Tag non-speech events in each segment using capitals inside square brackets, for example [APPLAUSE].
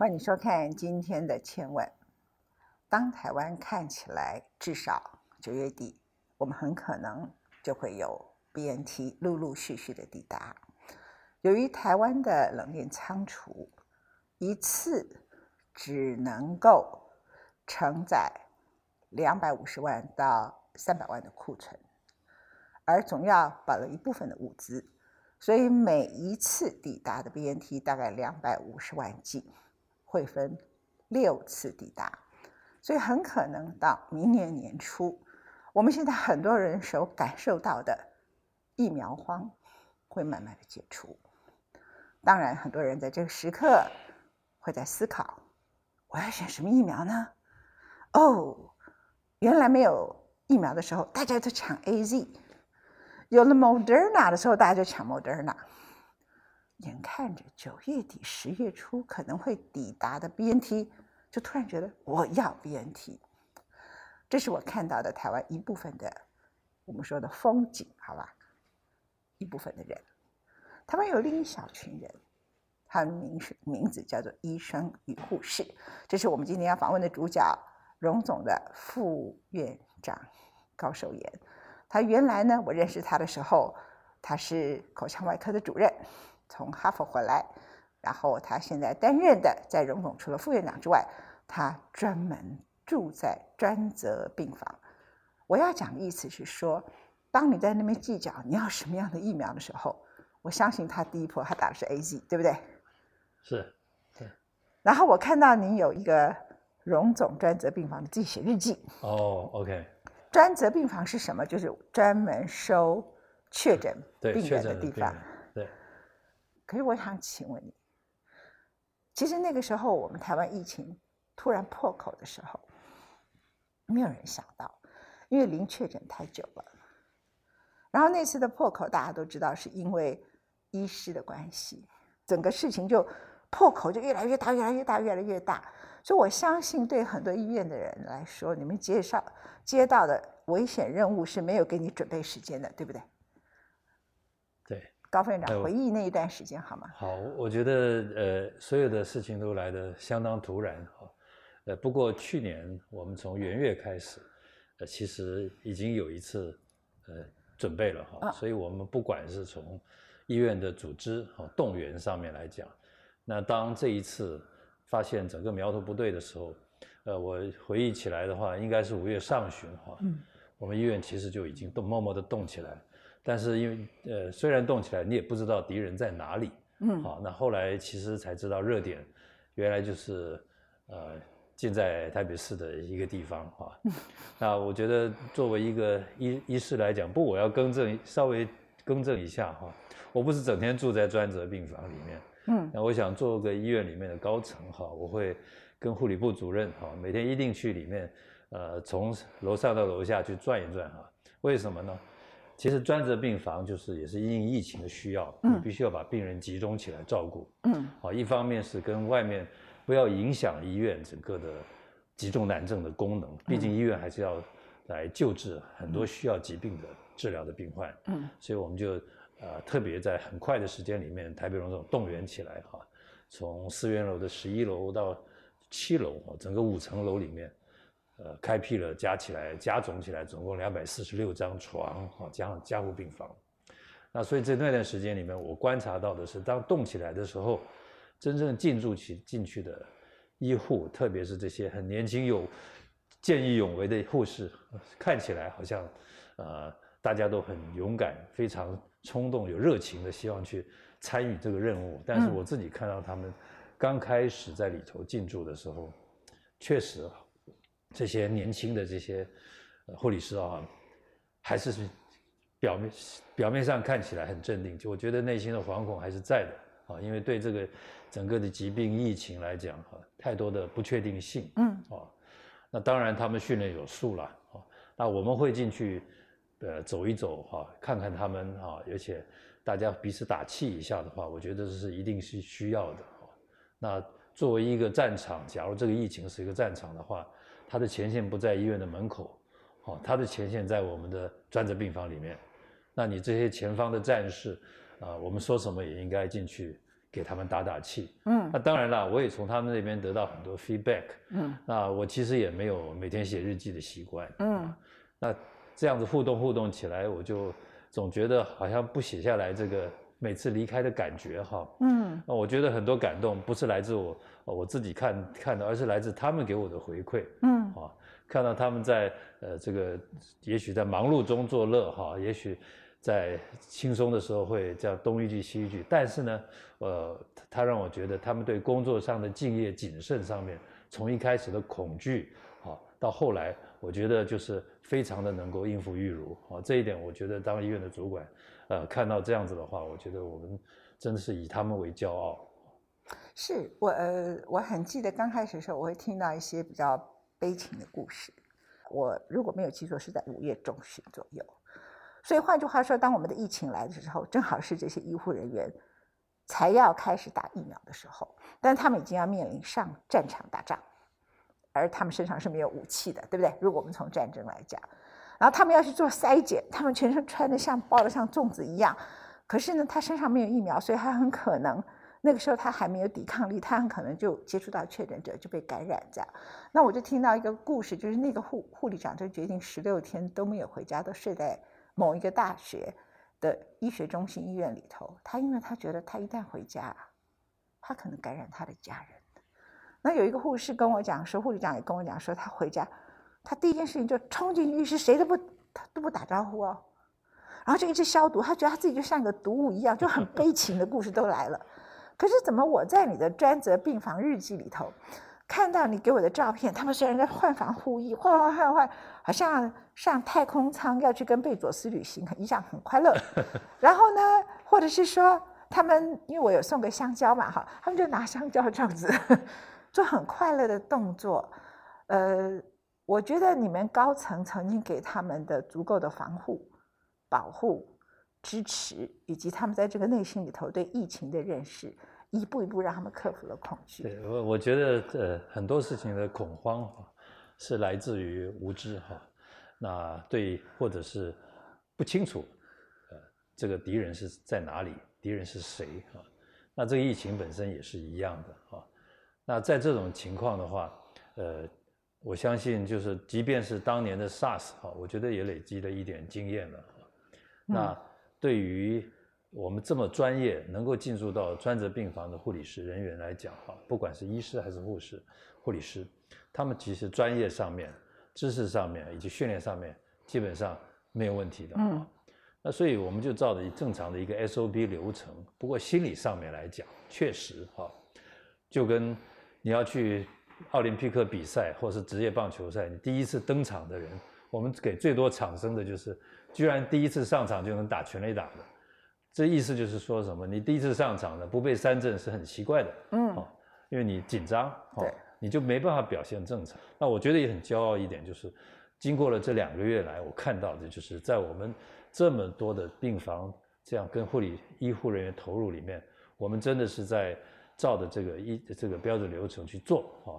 欢迎收看今天的《千问》。当台湾看起来至少九月底，我们很可能就会有 BNT 陆陆续续的抵达。由于台湾的冷链仓储一次只能够承载两百五十万到三百万的库存，而总要保留一部分的物资，所以每一次抵达的 BNT 大概两百五十万剂，会分六次抵达，所以很可能到明年年初，我们现在很多人所感受到的疫苗荒会慢慢的解除。当然，很多人在这个时刻会在思考：我要选什么疫苗呢？哦，原来没有疫苗的时候，大家都抢 A Z；有了 Moderna 的时候，大家就抢 Moderna。眼看着九月底、十月初可能会抵达的 B N T，就突然觉得我要 B N T。这是我看到的台湾一部分的我们说的风景，好吧？一部分的人。台湾有另一小群人，他的名是名字叫做医生与护士，这是我们今天要访问的主角，荣总的副院长高寿炎。他原来呢，我认识他的时候，他是口腔外科的主任，从哈佛回来，然后他现在担任的在荣总除了副院长之外，他专门住在专责病房。我要讲的意思是说，当你在那边计较你要什么样的疫苗的时候。我相信他第一波他打的是 A Z，对不对？是，对。然后我看到您有一个荣总专责病房的自己写日记。哦，OK。专责病房是什么？就是专门收确诊病人的地方。可是我想请问你，其实那个时候我们台湾疫情突然破口的时候，没有人想到，因为零确诊太久了。然后那次的破口大家都知道，是因为。医师的关系，整个事情就破口就越来越大，越来越大，越来越大。所以我相信，对很多医院的人来说，你们接上接到的危险任务是没有给你准备时间的，对不对？对，高副院长回忆那一段时间好吗？好，我觉得呃，所有的事情都来得相当突然哈。呃，不过去年我们从元月开始，呃，其实已经有一次呃准备了哈，所以我们不管是从医院的组织和动员上面来讲，那当这一次发现整个苗头不对的时候，呃，我回忆起来的话，应该是五月上旬哈，嗯，我们医院其实就已经动默默的动起来，但是因为呃，虽然动起来，你也不知道敌人在哪里，嗯，好，那后来其实才知道热点原来就是呃，建在台北市的一个地方哈，那我觉得作为一个医医师来讲，不，我要更正稍微更正一下哈。我不是整天住在专责病房里面，嗯，那我想做个医院里面的高层哈，我会跟护理部主任哈，每天一定去里面，呃，从楼上到楼下去转一转哈。为什么呢？其实专责病房就是也是因疫情的需要，你必须要把病人集中起来照顾，嗯，好，一方面是跟外面不要影响医院整个的急重难症的功能，毕竟医院还是要来救治很多需要疾病的治疗的病患，嗯，所以我们就。呃，特别在很快的时间里面，台北荣总动员起来哈，从思源楼的十一楼到七楼，整个五层楼里面，呃，开辟了加起来加总起来总共两百四十六张床啊，加上加护病房。那所以在那段时间里面，我观察到的是，当动起来的时候，真正进驻起进去的医护，特别是这些很年轻有见义勇为的护士，看起来好像呃大家都很勇敢，非常。冲动有热情的希望去参与这个任务，但是我自己看到他们刚开始在里头进驻的时候，确实这些年轻的这些护理师啊，还是是表面表面上看起来很镇定，就我觉得内心的惶恐还是在的啊，因为对这个整个的疾病疫情来讲哈，太多的不确定性，嗯，啊，那当然他们训练有素了啊，那我们会进去。呃，走一走哈，看看他们啊，而且大家彼此打气一下的话，我觉得这是一定是需要的。那作为一个战场，假如这个疫情是一个战场的话，它的前线不在医院的门口，哦，它的前线在我们的专责病房里面。那你这些前方的战士啊，我们说什么也应该进去给他们打打气。嗯，那当然了，我也从他们那边得到很多 feedback。嗯，那我其实也没有每天写日记的习惯。嗯，那这样子互动互动起来，我就总觉得好像不写下来这个每次离开的感觉哈。嗯，那我觉得很多感动不是来自我我自己看看的，而是来自他们给我的回馈。嗯，啊，看到他们在呃这个也许在忙碌中作乐哈，也许。在轻松的时候会叫东一句西一句，但是呢，呃，他让我觉得他们对工作上的敬业谨慎上面，从一开始的恐惧，啊，到后来，我觉得就是非常的能够应付玉如，啊，这一点我觉得当医院的主管，呃，看到这样子的话，我觉得我们真的是以他们为骄傲。是我呃，我很记得刚开始的时候，我会听到一些比较悲情的故事。我如果没有记错，是在五月中旬左右。所以换句话说，当我们的疫情来的时候，正好是这些医护人员才要开始打疫苗的时候，但他们已经要面临上战场打仗，而他们身上是没有武器的，对不对？如果我们从战争来讲，然后他们要去做筛检，他们全身穿的像包的像粽子一样，可是呢，他身上没有疫苗，所以他很可能那个时候他还没有抵抗力，他很可能就接触到确诊者就被感染这样。那我就听到一个故事，就是那个护护理长就决定十六天都没有回家，都睡在。某一个大学的医学中心医院里头，他因为他觉得他一旦回家，他可能感染他的家人。那有一个护士跟我讲说，护理长也跟我讲说，他回家，他第一件事情就冲进浴室，谁都不他都不打招呼哦，然后就一直消毒，他觉得他自己就像个毒物一样，就很悲情的故事都来了。可是怎么我在你的专责病房日记里头？看到你给我的照片，他们虽然在换防护衣，换换换换，好像上太空舱要去跟贝佐斯旅行一样，很快乐。[LAUGHS] 然后呢，或者是说他们，因为我有送个香蕉嘛，哈，他们就拿香蕉这样子 [LAUGHS] 做很快乐的动作。呃，我觉得你们高层曾经给他们的足够的防护、保护、支持，以及他们在这个内心里头对疫情的认识。一步一步让他们克服了恐惧。对我，我觉得呃很多事情的恐慌哈，是来自于无知哈，那对或者是不清楚，呃这个敌人是在哪里，敌人是谁哈？那这个疫情本身也是一样的啊。那在这种情况的话，呃，我相信就是即便是当年的 SARS 哈，我觉得也累积了一点经验了。那对于我们这么专业，能够进入到专责病房的护理师人员来讲，哈，不管是医师还是护士、护理师，他们其实专业上面、知识上面以及训练上面，基本上没有问题的。嗯。那所以我们就照着正常的一个 SOP 流程。不过心理上面来讲，确实哈，就跟你要去奥林匹克比赛或是职业棒球赛，你第一次登场的人，我们给最多掌声的就是，居然第一次上场就能打全垒打的。这意思就是说什么？你第一次上场的不被三振是很奇怪的，嗯，哦，因为你紧张，对，你就没办法表现正常。那我觉得也很骄傲一点，就是经过了这两个月来，我看到的就是在我们这么多的病房这样跟护理医护人员投入里面，我们真的是在照着这个医这个标准流程去做啊。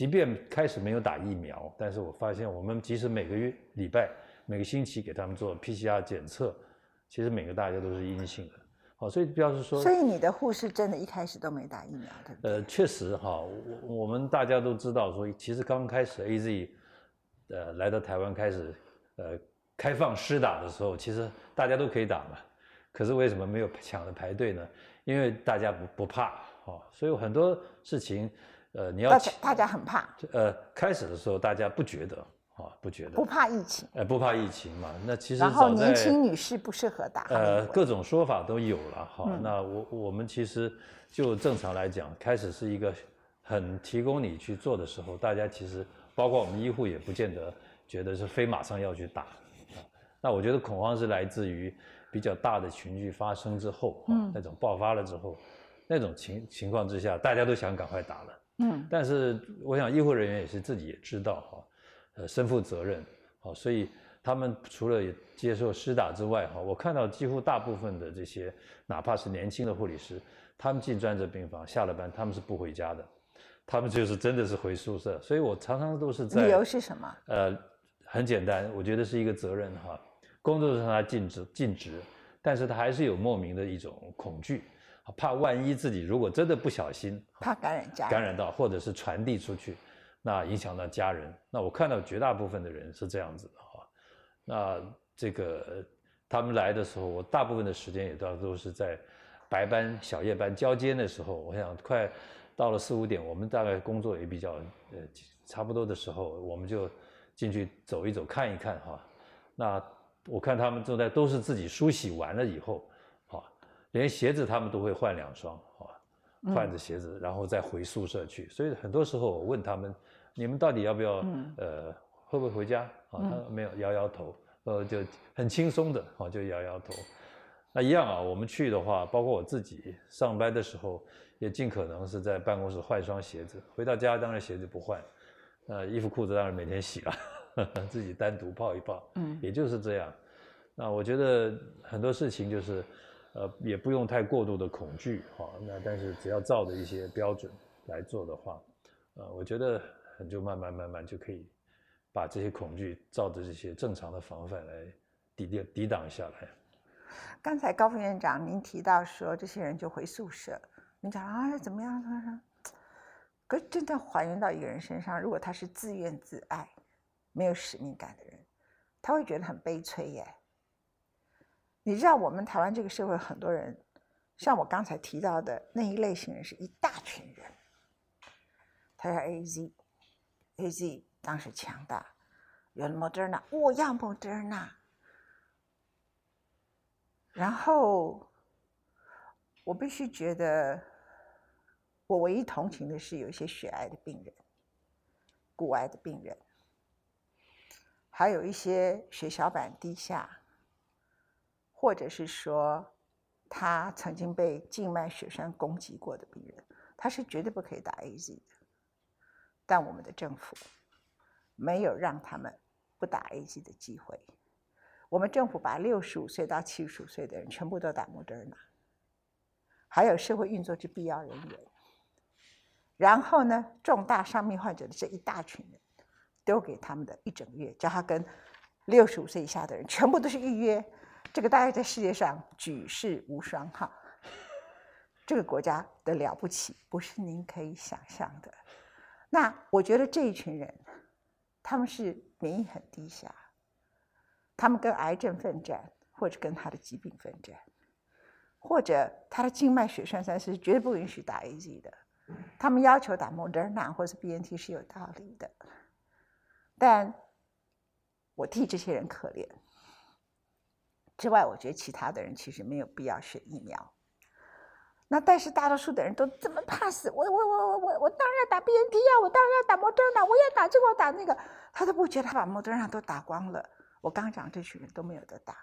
即便开始没有打疫苗，但是我发现我们即使每个月礼拜每个星期给他们做 PCR 检测。其实每个大家都是阴性的，好，所以表示说，所以你的护士真的一开始都没打疫苗的。呃，确实哈，我我们大家都知道说，其实刚开始 A Z，呃，来到台湾开始，呃，开放施打的时候，其实大家都可以打嘛。可是为什么没有抢着排队呢？因为大家不不怕，哈，所以很多事情，呃，你要大家大家很怕。呃，开始的时候大家不觉得。啊，不觉得不怕疫情，呃，不怕疫情嘛？那其实然后年轻女士不适合打，呃，各种说法都有了。好，那我我们其实就正常来讲，开始是一个很提供你去做的时候，大家其实包括我们医护也不见得觉得是非马上要去打。那我觉得恐慌是来自于比较大的群聚发生之后，嗯，那种爆发了之后，那种情情况之下，大家都想赶快打了。嗯，但是我想医护人员也是自己也知道哈。呃，身负责任，好，所以他们除了接受施打之外，哈，我看到几乎大部分的这些，哪怕是年轻的护理师，他们进专责病房，下了班他们是不回家的，他们就是真的是回宿舍。所以我常常都是在理由是什么？呃，很简单，我觉得是一个责任哈，工作上他尽职尽职，但是他还是有莫名的一种恐惧，怕万一自己如果真的不小心，怕感染家感染到或者是传递出去，那影响到家人。那我看到绝大部分的人是这样子的哈。那这个他们来的时候，我大部分的时间也都都是在白班、小夜班交接的时候，我想快。到了四五点，我们大概工作也比较呃差不多的时候，我们就进去走一走，看一看哈。那我看他们正在都是自己梳洗完了以后，哈，连鞋子他们都会换两双，啊，换着鞋子然后再回宿舍去。所以很多时候我问他们，你们到底要不要呃会不会回家？啊，他没有，摇摇头，呃，就很轻松的，啊，就摇摇头。那一样啊，我们去的话，包括我自己上班的时候，也尽可能是在办公室换双鞋子。回到家当然鞋子不换，呃，衣服裤子当然每天洗了，[LAUGHS] 自己单独泡一泡。嗯，也就是这样。那我觉得很多事情就是，呃，也不用太过度的恐惧哈。那但是只要照着一些标准来做的话，呃，我觉得就慢慢慢慢就可以把这些恐惧照着这些正常的防范来抵抵抵挡下来。刚才高副院长您提到说这些人就回宿舍，您讲啊怎么样？他说，可是真的还原到一个人身上，如果他是自怨自艾、没有使命感的人，他会觉得很悲催耶。你知道我们台湾这个社会很多人，像我刚才提到的那一类型人是一大群人，他说 A Z，A Z 当时强大，有了 Moderna，我要 Moderna。然后，我必须觉得，我唯一同情的是有一些血癌的病人、骨癌的病人，还有一些血小板低下，或者是说他曾经被静脉血栓攻击过的病人，他是绝对不可以打 A Z 的。但我们的政府没有让他们不打 A Z 的机会。我们政府把六十五岁到七十五岁的人全部都打莫德尔纳，还有社会运作之必要人员。然后呢，重大伤病患者的这一大群人，都给他们的一整月，叫他跟六十五岁以下的人全部都是预约。这个大概在世界上举世无双哈。这个国家的了不起，不是您可以想象的。那我觉得这一群人，他们是免疫很低下。他们跟癌症奋战，或者跟他的疾病奋战，或者他的静脉血栓塞是绝对不允许打 A Z 的。他们要求打 Moderna 或者 B N T 是有道理的，但我替这些人可怜。之外，我觉得其他的人其实没有必要选疫苗。那但是大多数的人都这么怕死，我我我我我我当然要打 B N T 呀，我当然要打 Moderna，我要打这个我打那个，他都不觉得他把 Moderna 都打光了。我刚讲这群人都没有得打，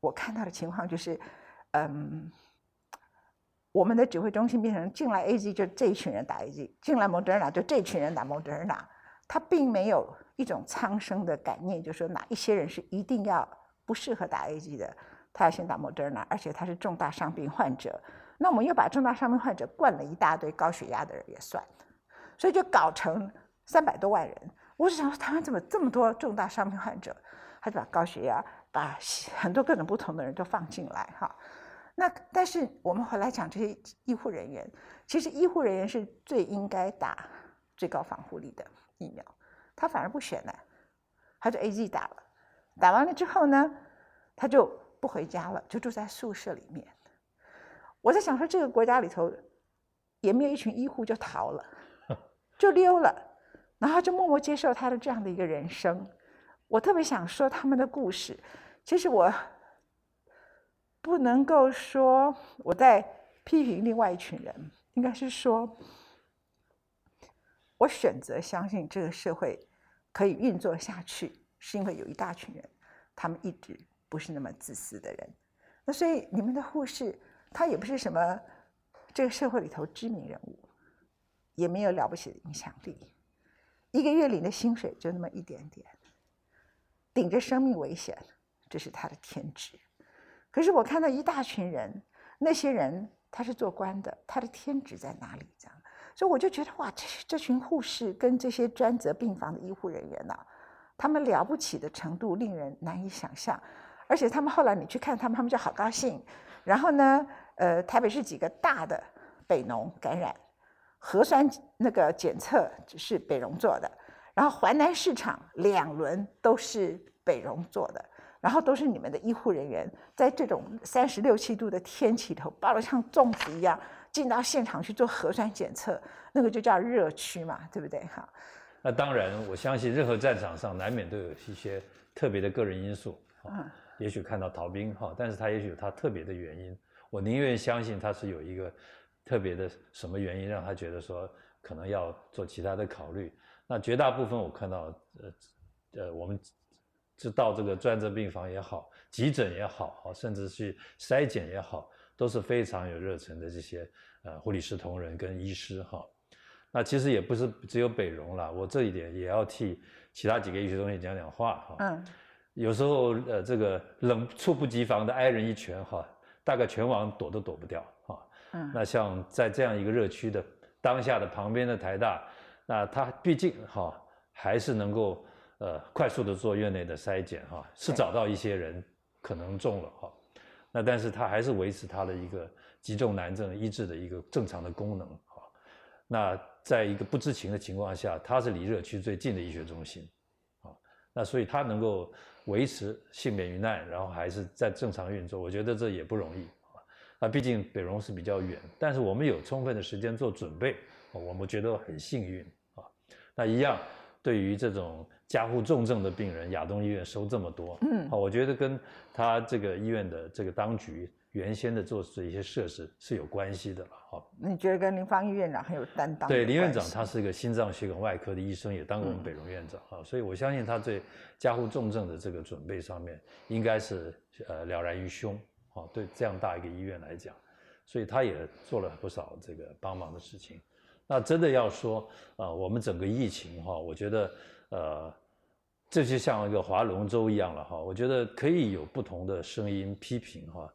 我看到的情况就是，嗯，我们的指挥中心变成进来 A Z 就这一群人打 A Z，进来 Moderna 就这群人打 Moderna，他并没有一种苍生的感念，就是说哪一些人是一定要不适合打 A G 的，他要先打 Moderna，而且他是重大伤病患者，那我们又把重大伤病患者灌了一大堆高血压的人也算，所以就搞成三百多万人。我是想说，台湾怎么这么多重大伤病患者？他就把高血压，把 [LAUGHS] 很多各种不同的人都放进来哈。那但是我们回来讲这些医护人员，其实医护人员是最应该打最高防护力的疫苗，他反而不选呢，他就 A Z 打了，打完了之后呢，他就不回家了，就住在宿舍里面。我在想说，这个国家里头也没有一群医护就逃了，[LAUGHS] 就溜了，然后就默默接受他的这样的一个人生。我特别想说他们的故事。其实我不能够说我在批评另外一群人，应该是说，我选择相信这个社会可以运作下去，是因为有一大群人，他们一直不是那么自私的人。那所以你们的护士，他也不是什么这个社会里头知名人物，也没有了不起的影响力，一个月领的薪水就那么一点点。顶着生命危险，这是他的天职。可是我看到一大群人，那些人他是做官的，他的天职在哪里？这样，所以我就觉得哇，这这群护士跟这些专责病房的医护人员呐，他们了不起的程度令人难以想象。而且他们后来你去看他们，他们就好高兴。然后呢，呃，台北市几个大的北农感染，核酸那个检测是北荣做的，然后淮南市场两轮都是北荣做的，然后都是你们的医护人员在这种三十六七度的天气头，包的像粽子一样进到现场去做核酸检测，那个就叫热区嘛，对不对？哈。那当然，我相信任何战场上难免都有一些特别的个人因素。嗯。也许看到逃兵哈，但是他也许有他特别的原因。我宁愿相信他是有一个特别的什么原因，让他觉得说可能要做其他的考虑。那绝大部分我看到，呃呃，我们就到这个专责病房也好，急诊也好，甚至去筛检也好，都是非常有热忱的这些呃护理师同仁跟医师哈。那其实也不是只有北荣了，我这一点也要替其他几个医学中心讲讲话哈。嗯。有时候，呃，这个冷猝不及防的挨人一拳，哈，大概全网躲都躲不掉，哈。嗯。那像在这样一个热区的当下的旁边的台大，那他毕竟哈还是能够呃快速的做院内的筛检，哈，是找到一些人可能中了，哈。那但是他还是维持他的一个急重难症医治的一个正常的功能，哈。那在一个不知情的情况下，他是离热区最近的医学中心，啊，那所以他能够。维持幸免于难，然后还是在正常运作，我觉得这也不容易啊。那毕竟北荣是比较远，但是我们有充分的时间做准备，我们觉得很幸运啊。那一样，对于这种加护重症的病人，亚东医院收这么多，嗯，好，我觉得跟他这个医院的这个当局。原先的做这一些设施是有关系的了，哈。你觉得跟林芳玉院长很有担当？对，林院长他是一个心脏血管外科的医生，也当过我们北荣院长啊，所以我相信他对加护重症的这个准备上面应该是呃了然于胸啊。对这样大一个医院来讲，所以他也做了不少这个帮忙的事情。那真的要说啊，我们整个疫情哈，我觉得呃，这就像一个划龙舟一样了哈。我觉得可以有不同的声音批评哈。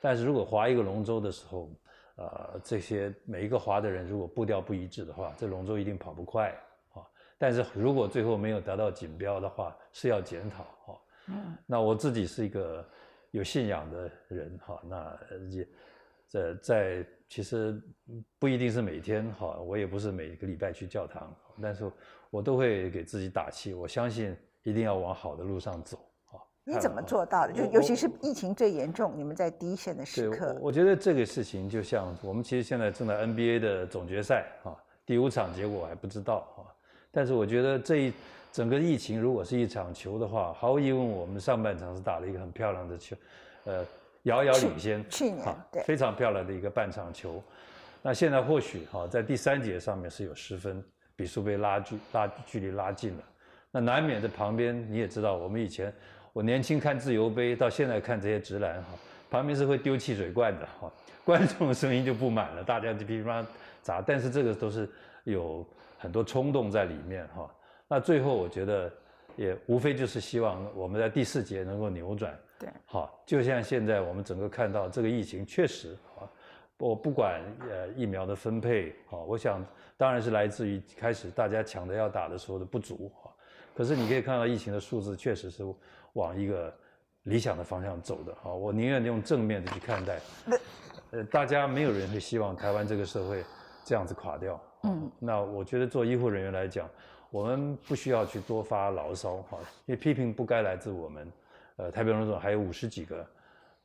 但是如果划一个龙舟的时候，呃，这些每一个划的人如果步调不一致的话，这龙舟一定跑不快啊。但是如果最后没有达到锦标的话，是要检讨哈。嗯。那我自己是一个有信仰的人哈，那也在在其实不一定是每天哈，我也不是每个礼拜去教堂，但是我都会给自己打气，我相信一定要往好的路上走。你怎么做到的？就尤其是疫情最严重，你们在第一线的时刻。我觉得这个事情就像我们其实现在正在 NBA 的总决赛啊，第五场结果还不知道啊。但是我觉得这一整个疫情如果是一场球的话，毫无疑问我们上半场是打了一个很漂亮的球，呃，遥遥领先。去年对，非常漂亮的一个半场球。那现在或许哈在第三节上面是有十分，比数被拉距拉距离拉近了。那难免的旁边你也知道，我们以前。我年轻看自由杯，到现在看这些直男哈，旁边是会丢汽水罐的哈，[LAUGHS] 观众声音就不满了，大家就噼里啪啦砸，但是这个都是有很多冲动在里面哈。那最后我觉得也无非就是希望我们在第四节能够扭转。对，好，就像现在我们整个看到这个疫情确实啊，我不管呃疫苗的分配啊，我想当然是来自于开始大家抢着要打的时候的不足啊，可是你可以看到疫情的数字确实是。往一个理想的方向走的啊，我宁愿用正面的去看待。呃，大家没有人会希望台湾这个社会这样子垮掉。嗯，那我觉得做医护人员来讲，我们不需要去多发牢骚哈，因为批评不该来自我们。呃，台北荣总还有五十几个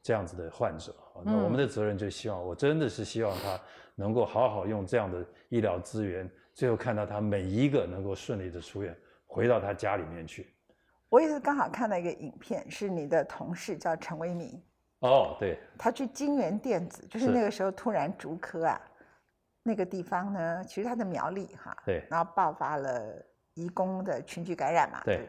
这样子的患者，那我们的责任就希望，我真的是希望他能够好好用这样的医疗资源，最后看到他每一个能够顺利的出院，回到他家里面去。我也是刚好看到一个影片，是你的同事叫陈为民。哦，对。他去金源电子，就是那个时候突然竹科啊，那个地方呢，其实他的苗栗哈，对，然后爆发了移工的群聚感染嘛，对。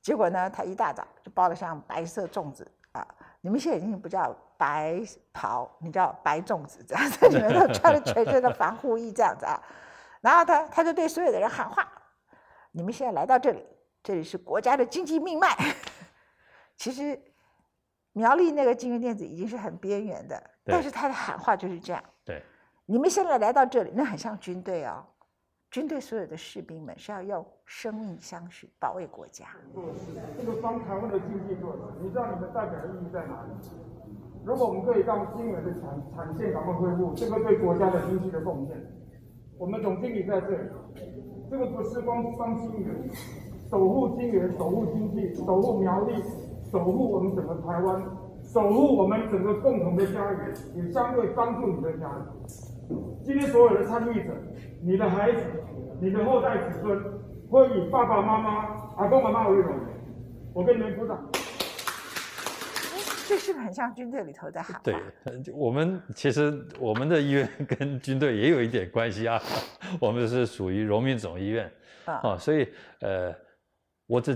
结果呢，他一大早就包了像白色粽子啊，你们现在已经不叫白袍，你叫白粽子这样子，[LAUGHS] 你们都穿了全身的防护衣这样子啊，然后他他就对所有的人喊话：你们现在来到这里。这里是国家的经济命脉。[LAUGHS] 其实苗栗那个金源电子已经是很边缘的，但是他的喊话就是这样。对，你们现在来到这里，那很像军队哦。军队所有的士兵们是要用生命相许保卫国家。这个帮台湾的经济做的，你知道你们代表的意义在哪里？如果我们可以让金源的产产线赶快恢复，这个对国家的经济的贡献，我们总经理在这里，这个不是光帮金源，守护金源，守护经济，守护苗栗，守护我们整个台湾，守护我们整个共同的家园，也相对帮助你的家人。今天所有的参与者，你的孩子，你的后代子孙，会以爸爸妈妈、阿公阿妈为荣。我跟你们鼓掌。这是不是很像军队里头的喊话？对，我们其实我们的医院 [LAUGHS] 跟军队也有一点关系啊，我们是属于荣民总医院啊，所以呃，我这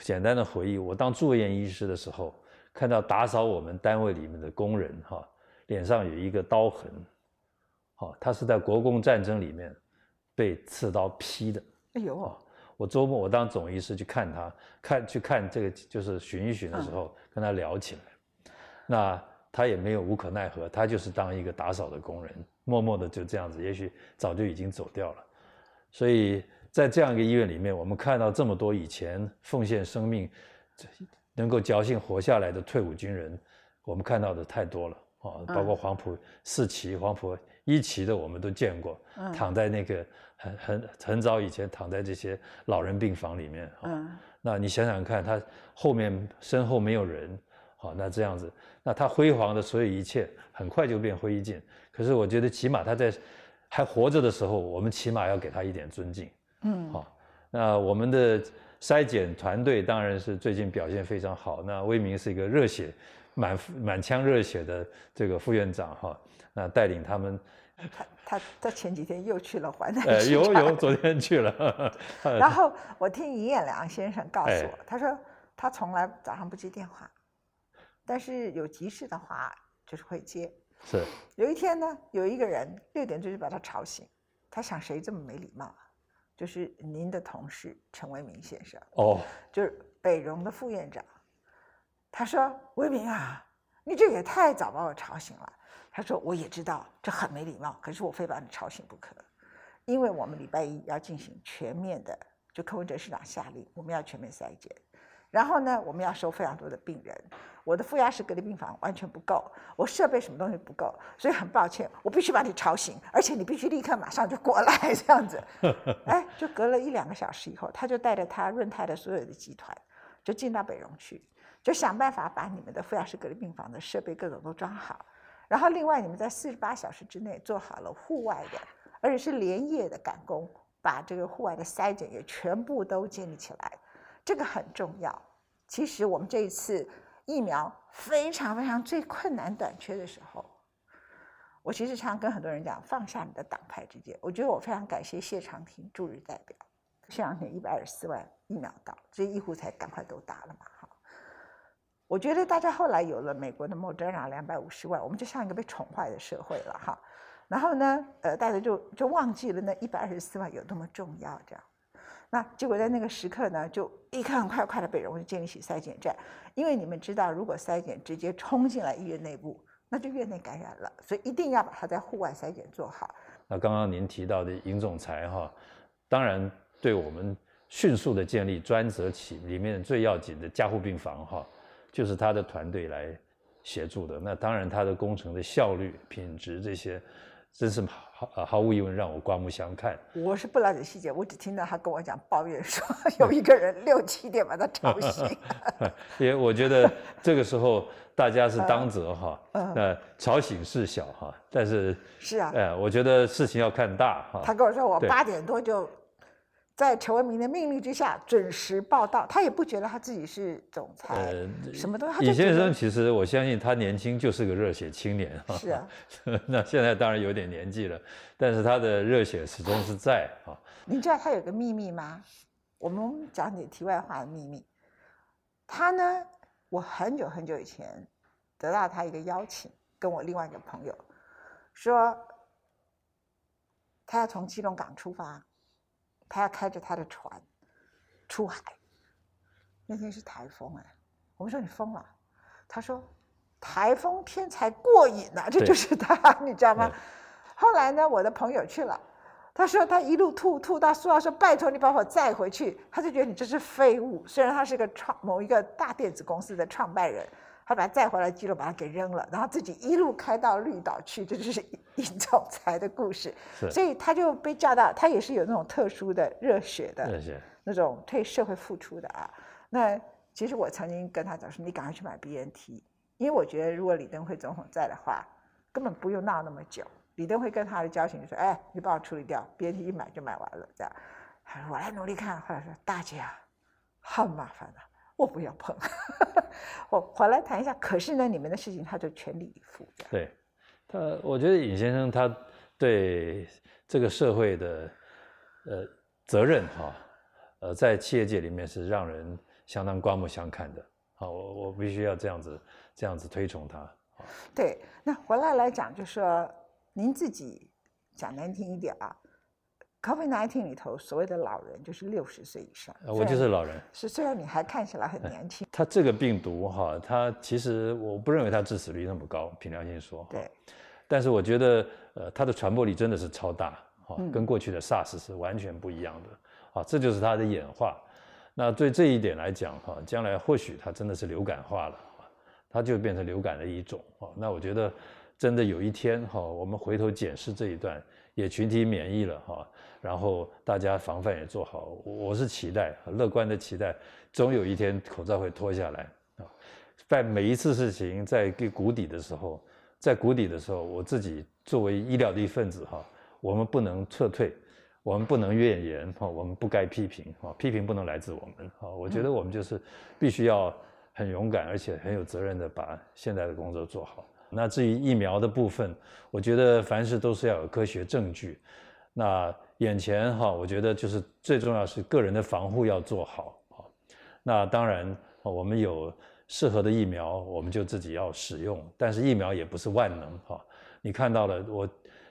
简单的回忆，我当住院医师的时候，看到打扫我们单位里面的工人哈，脸上有一个刀痕，好，他是在国共战争里面被刺刀劈的。哎呦，我周末我当总医师去看他，看去看这个就是巡一巡的时候，跟他聊起来。那他也没有无可奈何，他就是当一个打扫的工人，默默的就这样子，也许早就已经走掉了。所以在这样一个医院里面，我们看到这么多以前奉献生命、能够侥幸活下来的退伍军人，我们看到的太多了啊！包括黄埔四期、黄埔一期的，我们都见过，躺在那个很很很早以前躺在这些老人病房里面啊。那你想想看，他后面身后没有人。好，那这样子，那他辉煌的所有一切很快就变灰烬。可是我觉得，起码他在还活着的时候，我们起码要给他一点尊敬。嗯，好，那我们的筛检团队当然是最近表现非常好。那威明是一个热血、满满腔热血的这个副院长哈，那带领他们。他他他前几天又去了淮南呃，有有，昨天去了。[LAUGHS] 然后我听尹彦良先生告诉我，他说他从来早上不接电话。但是有急事的话，就是会接。是。有一天呢，有一个人六点钟就把他吵醒，他想谁这么没礼貌啊？就是您的同事陈为民先生。哦。就是北荣的副院长。他说：“为民啊，你这也太早把我吵醒了。”他说：“我也知道这很没礼貌，可是我非把你吵醒不可，因为我们礼拜一要进行全面的，就柯文哲市长下令，我们要全面筛检。”然后呢，我们要收非常多的病人，我的负压式隔离病房完全不够，我设备什么东西不够，所以很抱歉，我必须把你吵醒，而且你必须立刻马上就过来 [LAUGHS] 这样子。哎，就隔了一两个小时以后，他就带着他润泰的所有的集团，就进到北荣去，就想办法把你们的负压式隔离病房的设备各种都装好，然后另外你们在四十八小时之内做好了户外的，而且是连夜的赶工，把这个户外的筛检也全部都建立起来。这个很重要。其实我们这一次疫苗非常非常最困难短缺的时候，我其实常跟很多人讲，放下你的党派之间。我觉得我非常感谢谢长廷驻日代表，谢长廷一百二十四万疫苗到，这些医护才赶快都打了嘛。哈，我觉得大家后来有了美国的莫德纳两百五十万，我们就像一个被宠坏的社会了哈。然后呢，呃，大家就就忘记了那一百二十四万有多么重要，这样。那结果在那个时刻呢，就立刻很快快的被容易建立起筛检站，因为你们知道，如果筛检直接冲进来医院内部，那就院内感染了，所以一定要把它在户外筛检做好。那刚刚您提到的尹总裁哈，当然对我们迅速的建立专责起里面最要紧的加护病房哈，就是他的团队来协助的。那当然他的工程的效率、品质这些。真是毫毫无疑问让我刮目相看。我是不了解细节，我只听到他跟我讲抱怨说 [LAUGHS] 有一个人六七点把他吵醒。也 [LAUGHS] 我觉得这个时候大家是当责哈，那吵醒是小哈，但是是啊，哎，我觉得事情要看大哈。他跟我说我八点多就。在陈文明的命令之下，准时报道。他也不觉得他自己是总裁，什么都。尹先生其实，我相信他年轻就是个热血青年是啊，[LAUGHS] 那现在当然有点年纪了，但是他的热血始终是在啊。你知道他有个秘密吗？我们讲点题外话的秘密。他呢，我很久很久以前得到他一个邀请，跟我另外一个朋友说，他要从基隆港出发。他要开着他的船出海，那天是台风哎，我们说你疯了，他说台风天才过瘾呢，这就是他，你知道吗？后来呢，我的朋友去了，他说他一路吐吐到苏澳说拜托你把我载回去，他就觉得你这是废物。虽然他是个创某一个大电子公司的创办人，他把他载回来，记录把他给扔了，然后自己一路开到绿岛去，这就是尹总裁的故事。所以他就被叫到，他也是有那种特殊的热血的，那种对社会付出的啊。那其实我曾经跟他讲说，你赶快去买 BNT，因为我觉得如果李登辉总统在的话。根本不用闹那么久，李登辉跟他的交情就说：“哎，你帮我处理掉，BNT 一买就买完了。”这样，他说：“我来努力看。”后来说：“大姐啊，很麻烦的，我不要碰。[LAUGHS] ”我回来谈一下。可是呢，你们的事情他就全力以赴。对，他我觉得尹先生他对这个社会的呃责任哈，呃，在企业界里面是让人相当刮目相看的。好，我我必须要这样子这样子推崇他。对，那回来来讲，就说您自己讲难听一点啊，COVID-19 里头所谓的老人就是六十岁以上。我就是老人。是，虽然你还看起来很年轻。他这个病毒哈，他其实我不认为他致死率那么高，凭良心说。对。但是我觉得，呃，它的传播力真的是超大，哈，跟过去的 SARS 是完全不一样的，啊，这就是它的演化。那对这一点来讲，哈，将来或许它真的是流感化了。它就变成流感的一种哦。那我觉得，真的有一天哈，我们回头检视这一段，也群体免疫了哈，然后大家防范也做好，我是期待，乐观的期待，总有一天口罩会脱下来啊。在每一次事情在谷底的时候，在谷底的时候，我自己作为医疗的一份子哈，我们不能撤退，我们不能怨言哈，我们不该批评哈，批评不能来自我们哈。我觉得我们就是必须要。很勇敢，而且很有责任的把现在的工作做好。那至于疫苗的部分，我觉得凡事都是要有科学证据。那眼前哈，我觉得就是最重要是个人的防护要做好啊。那当然，我们有适合的疫苗，我们就自己要使用。但是疫苗也不是万能哈。你看到了，我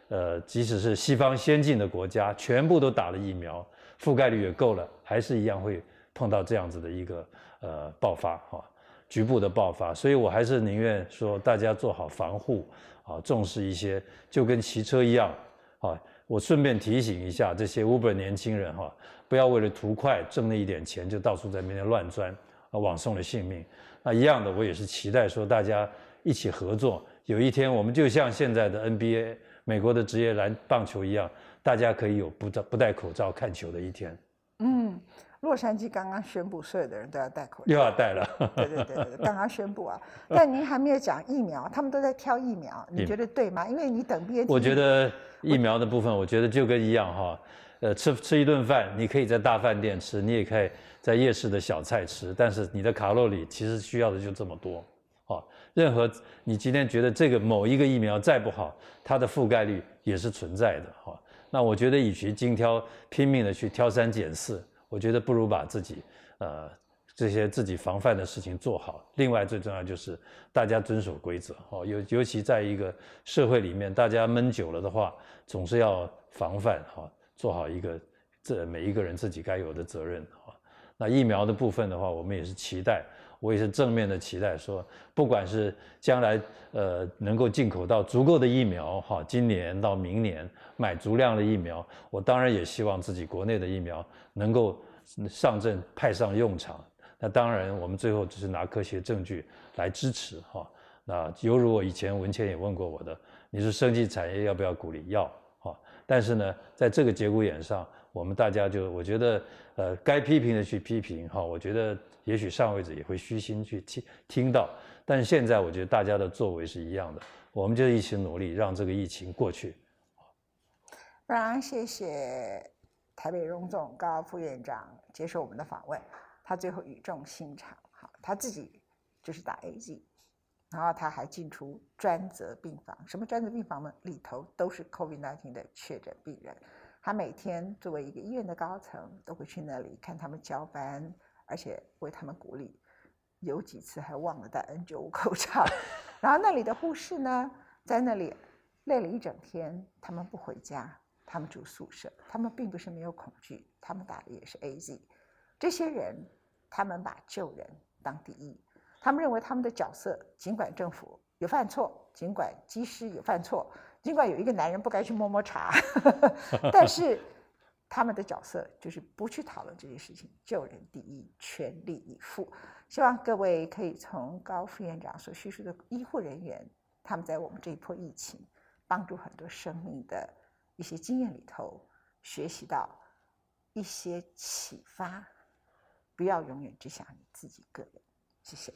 呃，即使是西方先进的国家，全部都打了疫苗，覆盖率也够了，还是一样会碰到这样子的一个呃爆发哈。局部的爆发，所以我还是宁愿说大家做好防护啊，重视一些，就跟骑车一样啊。我顺便提醒一下这些 Uber 年轻人哈，不要为了图快挣那一点钱就到处在那边乱钻啊，枉送了性命。那一样的，我也是期待说大家一起合作，有一天我们就像现在的 NBA 美国的职业篮棒球一样，大家可以有不戴不戴口罩看球的一天。嗯。洛杉矶刚刚宣布，所有的人都要戴口罩，又要戴了。对对对对，[LAUGHS] 刚刚宣布啊。但您还没有讲疫苗，他们都在挑疫苗，你觉得对吗？因为你等 B N T。我觉得疫苗的部分，我觉得就跟一样哈。呃，吃吃一顿饭，你可以在大饭店吃，你也可以在夜市的小菜吃，但是你的卡路里其实需要的就这么多。好，任何你今天觉得这个某一个疫苗再不好，它的覆盖率也是存在的。哈，那我觉得与其精挑拼命的去挑三拣四。我觉得不如把自己，呃，这些自己防范的事情做好。另外，最重要就是大家遵守规则哦，尤尤其在一个社会里面，大家闷久了的话，总是要防范哈，做好一个这每一个人自己该有的责任。那疫苗的部分的话，我们也是期待。我也是正面的期待，说不管是将来呃能够进口到足够的疫苗哈，今年到明年买足量的疫苗，我当然也希望自己国内的疫苗能够上阵派上用场。那当然，我们最后只是拿科学证据来支持哈。那犹如我以前文谦也问过我的，你说生技产业要不要鼓励？要哈。但是呢，在这个节骨眼上，我们大家就我觉得呃该批评的去批评哈。我觉得。也许上位者也会虚心去听听到，但是现在我觉得大家的作为是一样的，我们就一起努力让这个疫情过去。非常谢谢台北荣总高副院长接受我们的访问，他最后语重心长，好，他自己就是打 A G，然后他还进出专责病房，什么专责病房呢？里头都是 COVID-19 的确诊病人，他每天作为一个医院的高层，都会去那里看他们交班。而且为他们鼓励，有几次还忘了戴 N95 口罩。[LAUGHS] 然后那里的护士呢，在那里累了一整天，他们不回家，他们住宿舍。他们并不是没有恐惧，他们打的也是 AZ。这些人，他们把救人当第一，他们认为他们的角色，尽管政府有犯错，尽管机师有犯错，尽管有一个男人不该去摸摸茶，[LAUGHS] 但是他们的角色就是不去讨论这件事情，救人第一，全力以赴。希望各位可以从高副院长所叙述的医护人员，他们在我们这一波疫情帮助很多生命的一些经验里头，学习到一些启发。不要永远只想你自己个人。谢谢。